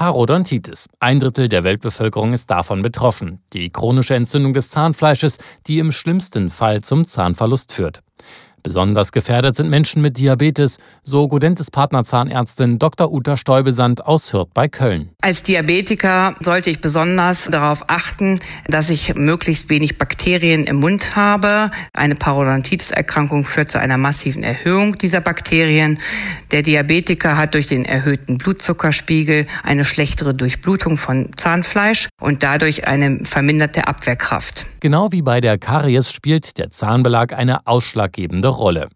Parodontitis. Ein Drittel der Weltbevölkerung ist davon betroffen. Die chronische Entzündung des Zahnfleisches, die im schlimmsten Fall zum Zahnverlust führt. Besonders gefährdet sind Menschen mit Diabetes, so Godentes Partnerzahnärztin Dr. Uta Stäubesand aus Hürth bei Köln. Als Diabetiker sollte ich besonders darauf achten, dass ich möglichst wenig Bakterien im Mund habe. Eine Parodontitis-Erkrankung führt zu einer massiven Erhöhung dieser Bakterien. Der Diabetiker hat durch den erhöhten Blutzuckerspiegel eine schlechtere Durchblutung von Zahnfleisch und dadurch eine verminderte Abwehrkraft. Genau wie bei der Karies spielt der Zahnbelag eine ausschlaggebende Rolle.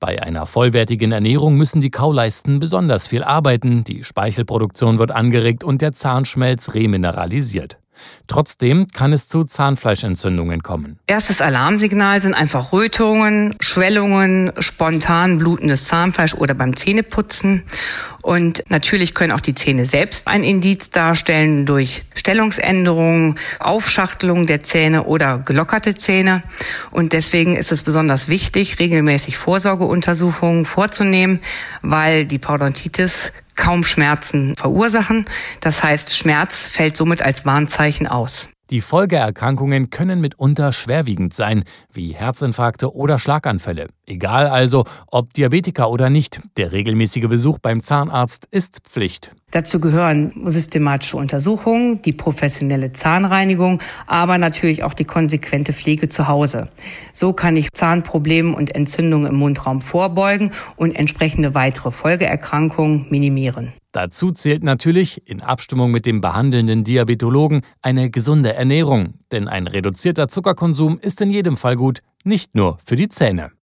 Bei einer vollwertigen Ernährung müssen die Kauleisten besonders viel arbeiten, die Speichelproduktion wird angeregt und der Zahnschmelz remineralisiert. Trotzdem kann es zu Zahnfleischentzündungen kommen. Erstes Alarmsignal sind einfach Rötungen, Schwellungen, spontan blutendes Zahnfleisch oder beim Zähneputzen. Und natürlich können auch die Zähne selbst ein Indiz darstellen durch Stellungsänderungen, Aufschachtelung der Zähne oder gelockerte Zähne. Und deswegen ist es besonders wichtig, regelmäßig Vorsorgeuntersuchungen vorzunehmen, weil die Parodontitis kaum Schmerzen verursachen. Das heißt, Schmerz fällt somit als Warnzeichen aus. Die Folgeerkrankungen können mitunter schwerwiegend sein, wie Herzinfarkte oder Schlaganfälle. Egal also, ob Diabetiker oder nicht, der regelmäßige Besuch beim Zahnarzt ist Pflicht. Dazu gehören systematische Untersuchungen, die professionelle Zahnreinigung, aber natürlich auch die konsequente Pflege zu Hause. So kann ich Zahnproblemen und Entzündungen im Mundraum vorbeugen und entsprechende weitere Folgeerkrankungen minimieren. Dazu zählt natürlich, in Abstimmung mit dem behandelnden Diabetologen, eine gesunde Ernährung. Denn ein reduzierter Zuckerkonsum ist in jedem Fall gut, nicht nur für die Zähne.